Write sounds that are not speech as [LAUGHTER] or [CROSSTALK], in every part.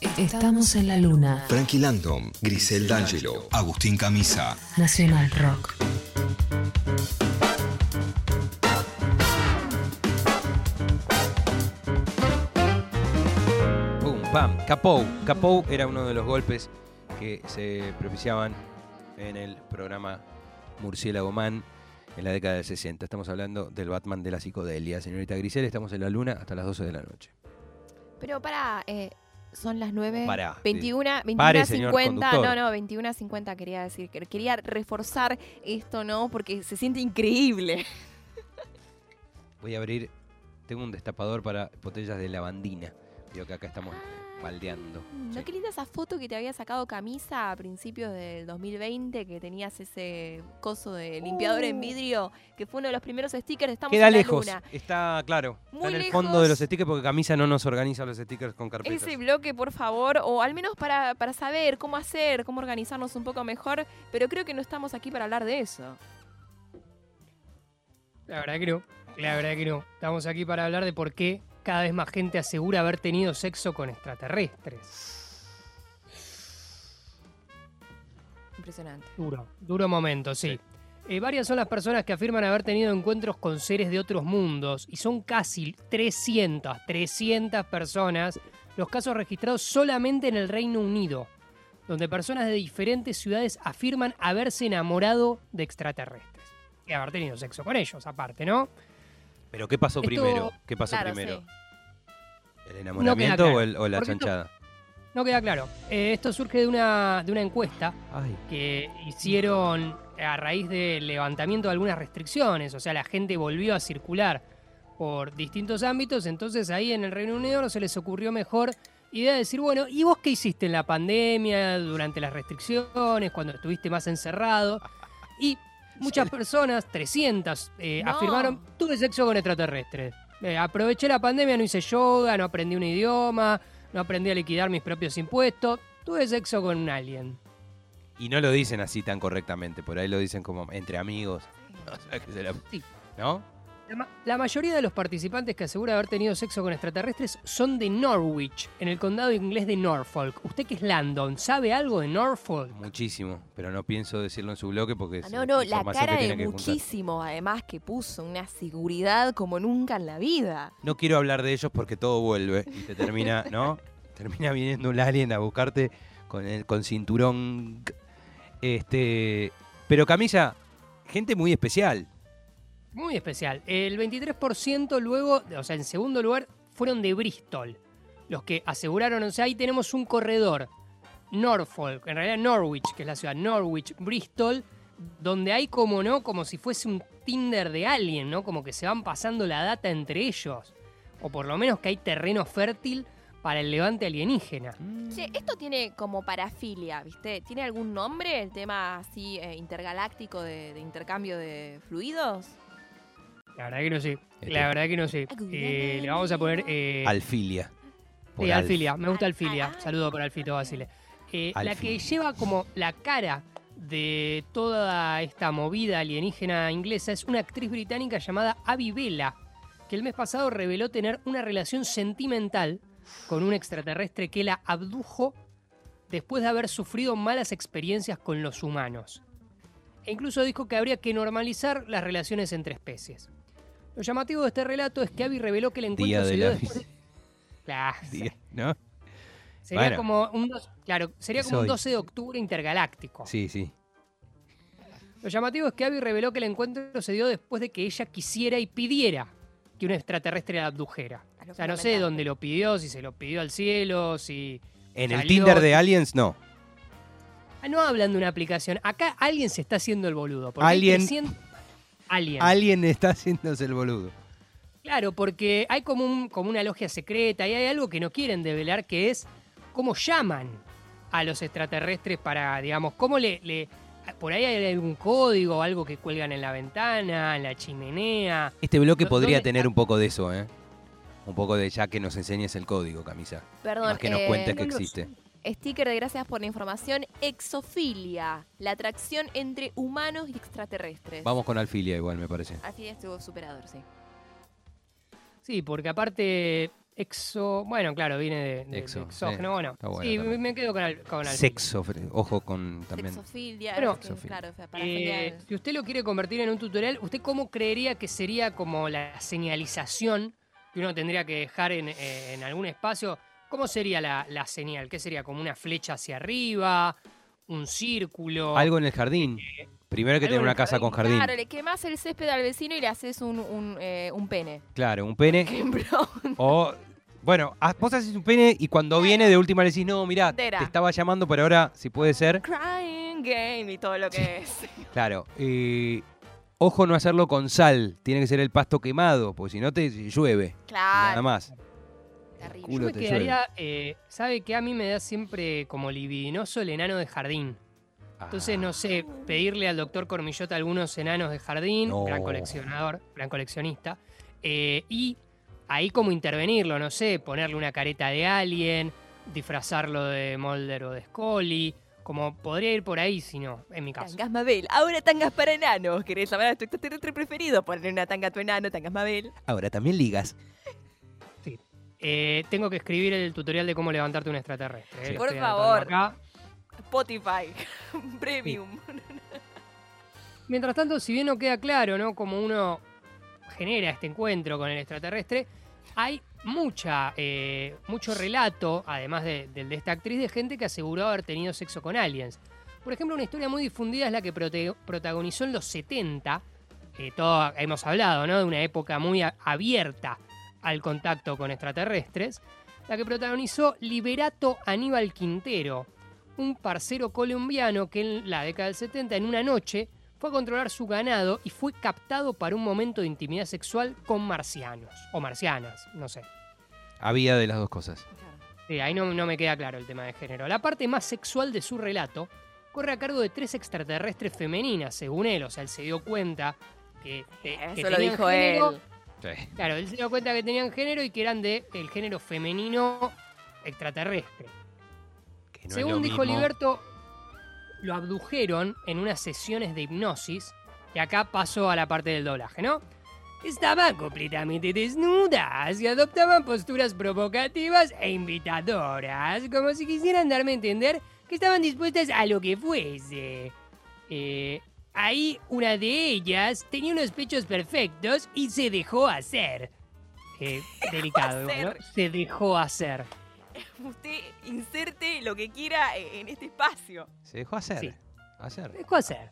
Estamos en la luna. Frankie Landon, Grisel D'Angelo, Agustín Camisa. Nacional Rock. Pum, pam. Capou. Capou era uno de los golpes que se propiciaban en el programa Murciélago Man en la década del 60. Estamos hablando del Batman de la psicodelia. Señorita Grisel, estamos en la luna hasta las 12 de la noche. Pero para, eh, son las 9. Pará. 21, 21 Pare, señor 50. conductor. No, no, 21 50 quería decir. que Quería reforzar esto, ¿no? Porque se siente increíble. Voy a abrir. Tengo un destapador para botellas de lavandina. Veo que acá estamos eh, baldeando. ¿No Sí. qué linda esa foto que te había sacado camisa a principios del 2020? Que tenías ese coso de limpiador en vidrio, que fue uno de los primeros stickers. Estamos Queda en la lejos. luna. Está claro. Muy está en el lejos. fondo de los stickers porque Camisa no nos organiza los stickers con carpetas. Ese bloque, por favor, o al menos para, para saber cómo hacer, cómo organizarnos un poco mejor, pero creo que no estamos aquí para hablar de eso. La verdad que no. La verdad que no. Estamos aquí para hablar de por qué cada vez más gente asegura haber tenido sexo con extraterrestres. Impresionante. Duro, duro momento, sí. Eh, varias son las personas que afirman haber tenido encuentros con seres de otros mundos y son casi 300, 300 personas los casos registrados solamente en el Reino Unido, donde personas de diferentes ciudades afirman haberse enamorado de extraterrestres y haber tenido sexo con ellos, aparte, ¿no? Pero ¿qué pasó Esto- primero? ¿Qué pasó Claro, primero? sí. ¿El enamoramiento claro, o, el- o la esto- chanchada? No queda claro. Eh, esto surge de una, de una encuesta Ay. que hicieron a raíz del levantamiento de algunas restricciones, o sea, la gente volvió a circular por distintos ámbitos, entonces ahí en el Reino Unido no se les ocurrió mejor idea de decir, bueno, ¿y vos qué hiciste en la pandemia, durante las restricciones, cuando estuviste más encerrado? Y muchas personas, 300, eh, No. afirmaron, tuve sexo con extraterrestres. Eh, aproveché la pandemia, no hice yoga, no aprendí un idioma, no aprendí a liquidar mis propios impuestos, tuve sexo con un alien. Y no lo dicen así tan correctamente, por ahí lo dicen como entre amigos. [LAUGHS] Se la- Sí. ¿No? La, ma- la mayoría de los participantes que asegura haber tenido sexo con extraterrestres son de Norwich, en el condado inglés de Norfolk. Usted que es Landon, ¿sabe algo de Norfolk? Muchísimo, pero no pienso decirlo en su bloque porque es Ah, no, no, la cara de juntar. muchísimo, además, que puso una seguridad como nunca en la vida. No quiero hablar de ellos porque todo vuelve y te termina, [LAUGHS] ¿no? termina viniendo un alien a buscarte con el con cinturón. Este, pero camisa, gente muy especial. Muy especial. El 23% luego, o sea, en segundo lugar, fueron de Bristol. Los que aseguraron, o sea, ahí tenemos un corredor. Norfolk, en realidad Norwich, que es la ciudad, Norwich, Bristol, donde hay como, ¿no? Como si fuese un Tinder de alguien, ¿no? Como que se van pasando la data entre ellos. O por lo menos que hay terreno fértil para el levante alienígena. Che, esto tiene como parafilia, ¿viste? ¿Tiene algún nombre el tema así eh, intergaláctico de, de intercambio de fluidos? La verdad que no sé. Este. La verdad que no sé. Eh, le vamos a poner... eh, Alfilia. Por Sí, Alf. Alfilia, me gusta Al- Alfilia. al- Saludo para Alfito Basile. Eh, la que lleva como la cara de toda esta movida alienígena inglesa es una actriz británica llamada Abby Bella, que el mes pasado reveló tener una relación sentimental con un extraterrestre que la abdujo después de haber sufrido malas experiencias con los humanos. E incluso dijo que habría que normalizar las relaciones entre especies. Lo llamativo de este relato es que Abby reveló que el encuentro Día se de dio la después... [LAUGHS] Claro, Día- ¿No? Sería Bueno. como un dos- claro, sería como un Soy. 12 de octubre intergaláctico. Sí, sí. Lo llamativo es que Abby reveló que el encuentro se dio después de que ella quisiera y pidiera que un extraterrestre la abdujera. O sea, no sé dónde lo pidió, si se lo pidió al cielo, si... En el Salió- Tinder de Aliens, no. Ah, no hablan de una aplicación. Acá alguien se está haciendo el boludo. porque Alguien. 300 Alguien. Alguien está haciéndose el boludo. Claro, porque hay como, un, como una logia secreta y hay algo que no quieren develar que es cómo llaman a los extraterrestres para, digamos, cómo le... le- por ahí hay algún código o algo que cuelgan en la ventana, en la chimenea. Este bloque ¿Dó- podría tener un poco de eso, ¿eh? Un poco de ya que nos enseñes el código, camisa. Perdón, Más que nos eh, cuentes que no lo existe. Sticker de gracias por la información. Exofilia, la atracción entre humanos y extraterrestres. Vamos con Alfilia igual, me parece. Al fin estuvo superador, sí. Sí, porque aparte exo. Bueno, claro, viene de, de- de Exo, exógeno. sí, bueno, bueno sí, también. me quedo con, al, con alfilia. Sexo, ojo con también. Sexofilia. Sexofilia. claro, o sea, Eh, parafilia- si usted lo quiere convertir en un tutorial, ¿usted cómo creería que sería como la señalización que uno tendría que dejar en, eh, en algún espacio? ¿Cómo sería la, la señal? ¿Qué sería? ¿Como una flecha hacia arriba? ¿Un círculo? Algo en el jardín. Primero hay que tener en una casa con Claro, jardín. le quemás el césped al vecino y le haces un, un, eh, un pene. Claro, un pene. [LAUGHS] Por ejemplo. O, bueno, ha- vos haces un pene y cuando viene de última le decís, no, mirá, te Entera. estaba llamando, pero ahora, si puede ser. Crying game y todo lo que es. [LAUGHS] Claro. eh, ojo no hacerlo con sal. Tiene que ser el pasto quemado, porque si no te llueve. Nada Claro. más. Terrible. Culo Yo me quedaría, eh, ¿sabe que a mí me da siempre como libidinoso el enano de jardín? Entonces, Ah, no sé, pedirle al doctor Cormillota algunos enanos de jardín, No. gran coleccionador, gran coleccionista, eh, y ahí como intervenirlo, no sé, ponerle una careta de alien, disfrazarlo de Mulder o de Scully, como podría ir por ahí si no, en mi caso. Tangas Mabel. Ahora tangas para enanos. ¿Querés llamar a tu extraterrestre preferido? Ponle una tanga a tu enano, tangas Mabel. Ahora también ligas. Eh, tengo que escribir el tutorial de cómo levantarte un extraterrestre. eh, Sí. Por favor. acá. Spotify. [LAUGHS] Premium. Mientras tanto, si bien no queda claro ¿no? cómo uno genera este encuentro con el extraterrestre, hay mucha, eh, mucho relato, además de- del de, esta actriz, de gente que aseguró haber tenido sexo con aliens. Por ejemplo, una historia muy difundida es la que prote- protagonizó en los 70. eh, todo, hemos hablado ¿no? de una época muy abierta al contacto con extraterrestres. La que protagonizó Liberato Aníbal Quintero, un parcero colombiano que en la década del 70, en una noche, fue a controlar su ganado y fue captado para un momento de intimidad sexual con marcianos o marcianas, no sé. Había de las dos cosas. Sí, ahí no, no me queda claro el tema de género. La parte más sexual de su relato corre a cargo de tres extraterrestres femeninas, según él. O sea, él se dio cuenta que, que- que Eso lo dijo género. él. Sí. Claro, él se dio cuenta que tenían género y que eran de el género femenino extraterrestre. Que no es Según dijo mismo. Liberto, lo abdujeron en unas sesiones de hipnosis. Y acá pasó a la parte del doblaje, ¿no? Estaban completamente desnudas y adoptaban posturas provocativas e invitadoras, como si quisieran darme a entender que estaban dispuestas a lo que fuese. Eh, ahí una de ellas tenía unos pechos perfectos y se dejó hacer. [LAUGHS] Eh, delicado, hacer. ¿no? Se dejó hacer. [LAUGHS] Usted inserte lo que quiera en este espacio. Se dejó hacer. Sí. Hacer. dejó hacer.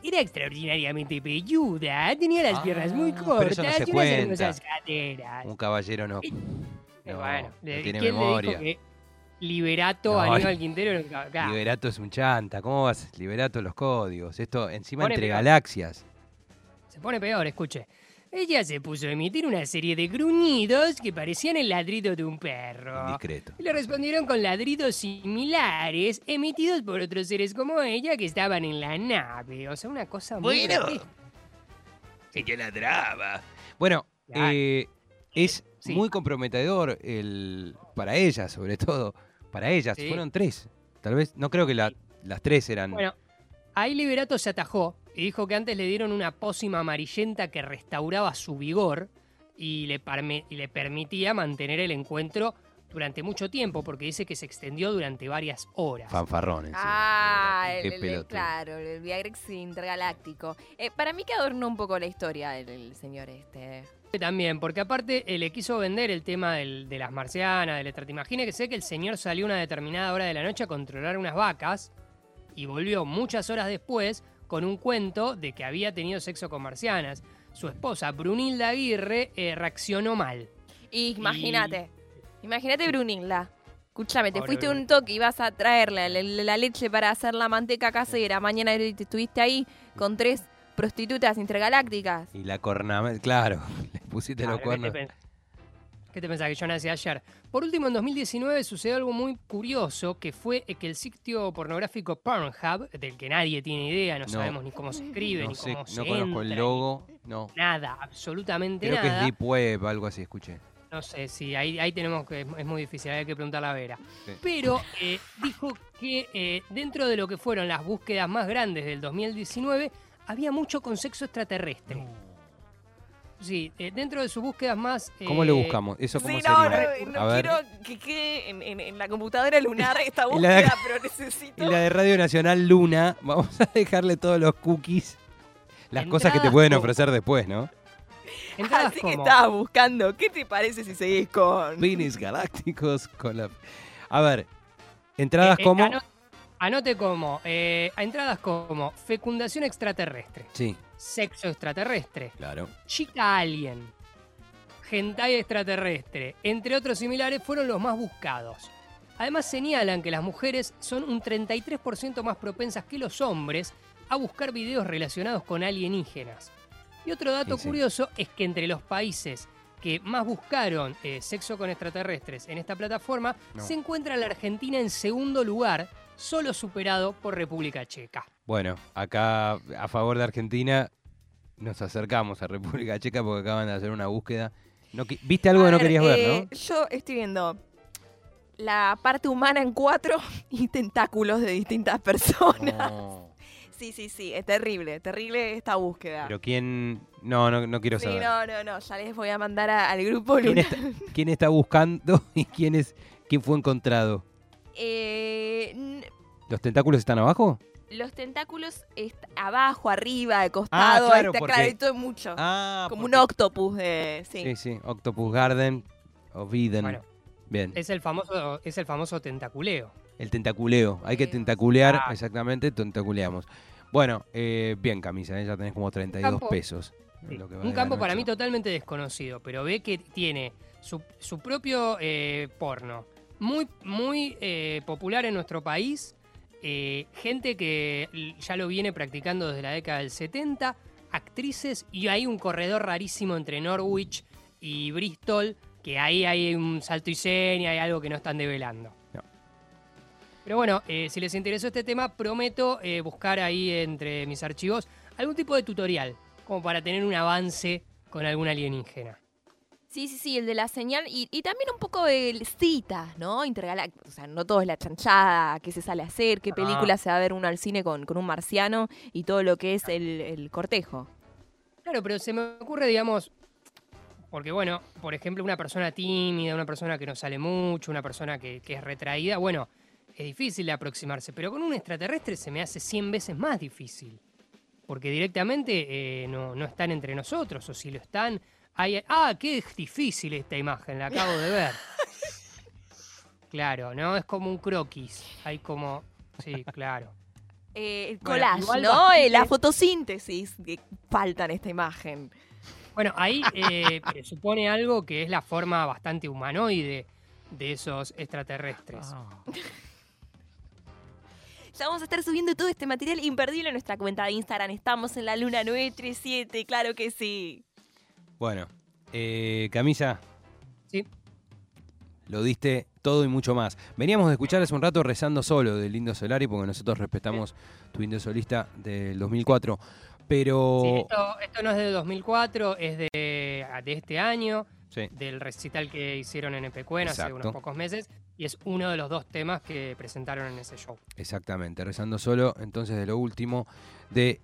Era extraordinariamente pelluda, tenía las Ah, piernas muy pero cortas eso no se y unas cuenta. hermosas caderas. Un caballero no. Y- [LAUGHS] no, bueno, no tiene ¿quién memoria. le dijo que Liberato No, Aníbal Quintero Liberato es un chanta. ¿Cómo vas? Liberato los códigos. Esto encima entre peor. galaxias. Se pone peor, escuche. Ella se puso a emitir una serie de gruñidos que parecían el ladrido de un perro. Indiscreto. Y le respondieron con ladridos similares emitidos por otros seres como ella que estaban en la nave. O sea, una cosa muy... Bueno. que ladraba. Bueno, eh, es Sí. muy comprometedor el, para ellas, sobre todo. Para ellas. Sí. Fueron tres. Tal vez, no creo que la- las tres eran. Bueno, ahí Liberato se atajó y dijo que antes le dieron una pócima amarillenta que restauraba su vigor y le, parme- y le permitía mantener el encuentro durante mucho tiempo, porque dice que se extendió durante varias horas. fanfarrones. sí, Ah, el, el- claro, el Viagrex intergaláctico. Eh, para mí que adornó un poco la historia el, el señor este. También, porque aparte eh, le quiso vender el tema del- de las marcianas, del extra. Imagine que sé que el señor salió a una determinada hora de la noche a controlar unas vacas y volvió muchas horas después con un cuento de que había tenido sexo con marcianas. Su esposa, Brunilda Aguirre, eh, reaccionó mal. Imagínate. Imagínate Brunilda. Escúchame, te Pobre fuiste un toque y vas a traerle la, la- la leche para hacer la manteca casera. Mañana te estuviste ahí con tres prostitutas intergalácticas. Y la cornamenta, claro, [LAUGHS] le pusiste los Claro, ¿qué, te cuernos. qué te pensás que yo nací ayer? Por último, en 2019 sucedió algo muy curioso, que fue eh, que el sitio pornográfico Pornhub, del que nadie tiene idea, no, No. sabemos ni cómo se escribe, No ni sé, cómo se no conozco el logo, no. Nada, absolutamente Creo que nada. es Deep Web, algo así, escuché. No sé, sí, ahí, ahí tenemos que. Es muy difícil, hay que preguntar a Vera. Sí. Pero eh, dijo que eh, dentro de lo que fueron las búsquedas más grandes del 2019, había mucho con sexo extraterrestre. Sí, eh, dentro de sus búsquedas más... ¿Cómo lo buscamos? ¿Eso cómo Sí, no, sería? no, no A ver. quiero que quede en, en- en la computadora lunar [LAUGHS] esta Y la de- búsqueda, pero necesito. Y la de Radio Nacional Luna, vamos a dejarle todos los cookies, las cosas que te pueden ofrecer después, ¿no? [LAUGHS] Entradas Así que estabas buscando. ¿Qué te parece si seguís con.? Vinis galácticos con la... A ver, entradas Eh, eh, como... ano- anote como, eh, a entradas como fecundación extraterrestre, Sí, sexo extraterrestre, claro. chica alien, hentai extraterrestre, entre otros similares, fueron los más buscados. Además señalan que las mujeres son un 33% más propensas que los hombres a buscar videos relacionados con alienígenas. Y otro dato Sí, sí. curioso es que entre los países que más buscaron eh, sexo con extraterrestres en esta plataforma, No. se encuentra la Argentina en segundo lugar, solo superado por República Checa. Bueno, acá a favor de Argentina nos acercamos a República Checa porque acaban de hacer una búsqueda. No ¿Viste algo A que no querías ver, eh, no? Yo estoy viendo la parte humana en cuatro [LAUGHS] y tentáculos de distintas personas. No. Sí, sí, sí, es terrible, terrible esta búsqueda. Pero quién... No, no, no quiero sí, saber. no, no, no, ya les voy a mandar a- al grupo ¿Quién, lunar. está, quién está buscando [LAUGHS] y quién, es, quién fue encontrado? Eh, ¿Los tentáculos están abajo? los tentáculos est- abajo, arriba, de costado, Ah, claro, está porque- claro, y todo mucho. Ah, Como porque- un octopus de. Sí. Sí, sí, Octopus Garden o Viden. Bueno, Bien, es el famoso, es el famoso tentaculeo. el tentaculeo. Hay que tentaculear, Ah. exactamente, tentaculeamos. Bueno, eh, bien, camisa, ¿eh? ya tenés como 32 campo- pesos. Sí, en lo que va Un campo para mí totalmente desconocido, pero ve que tiene su, su propio eh, porno, muy, muy eh, popular en nuestro país, eh, gente que ya lo viene practicando desde la década del 70, actrices, y hay un corredor rarísimo entre Norwich y Bristol, que ahí hay un salto y seña, hay algo que no están develando. Pero bueno, eh, si les interesó este tema, prometo eh, buscar ahí entre mis archivos algún tipo de tutorial, como para tener un avance con algún alienígena. Sí, sí, sí, el de la señal y, y también un poco de citas, ¿no? Intergalácticas. O sea, no todo es la chanchada, qué se sale a hacer, qué película se va a ver uno al cine con, con un marciano y todo lo que es el, el cortejo. Claro, pero se me ocurre, digamos, porque bueno, por ejemplo, una persona tímida, una persona que no sale mucho, una persona que, que es retraída, bueno, es difícil de aproximarse, pero con un extraterrestre se me hace 100 veces más difícil. Porque directamente eh, no, no están entre nosotros, o si lo están, hay... Ah, qué difícil esta imagen, la acabo de ver. [LAUGHS] Claro, ¿no? Es como un croquis. Hay como... Sí, claro. Eh, el collage, ¿no? bastante- Eh, la fotosíntesis que falta en esta imagen. Bueno, ahí eh, [LAUGHS] presupone algo que es la forma bastante humanoide de esos extraterrestres. Ya vamos a estar subiendo todo este material imperdible en nuestra cuenta de Instagram. Estamos en la luna 937, claro que sí. Bueno, eh, camisa, Sí. lo diste todo y mucho más. Veníamos de escuchar hace un rato Rezando Solo del Lindo Solari, porque nosotros respetamos tu Indio Solista del 2004. Pero. Sí, esto, esto no es de 2004, es de, de este año, Sí, del recital que hicieron en Epecuén hace unos pocos meses, y es uno de los dos temas que presentaron en ese show. exactamente. Rezando Solo, entonces de lo último de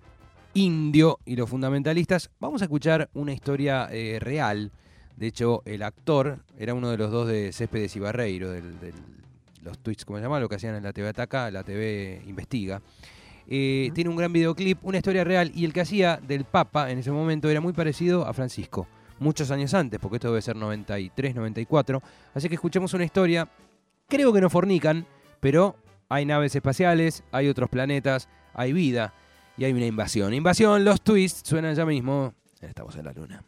Indio y los fundamentalistas. Vamos a escuchar una historia eh, real. De hecho, el actor era uno de los dos de Céspedes y Barreiro, del, del- los tweets, como se llama, lo que hacían en la TV Ataca, la TV Investiga. Eh, Tiene un gran videoclip, una historia real, y el que hacía del Papa en ese momento era muy parecido a Francisco, muchos años antes, porque esto debe ser 93, 94. Así que escuchemos una historia, creo que no fornican, pero hay naves espaciales, hay otros planetas, hay vida y hay una invasión. Invasión, los twists suenan ya mismo. Estamos en la luna.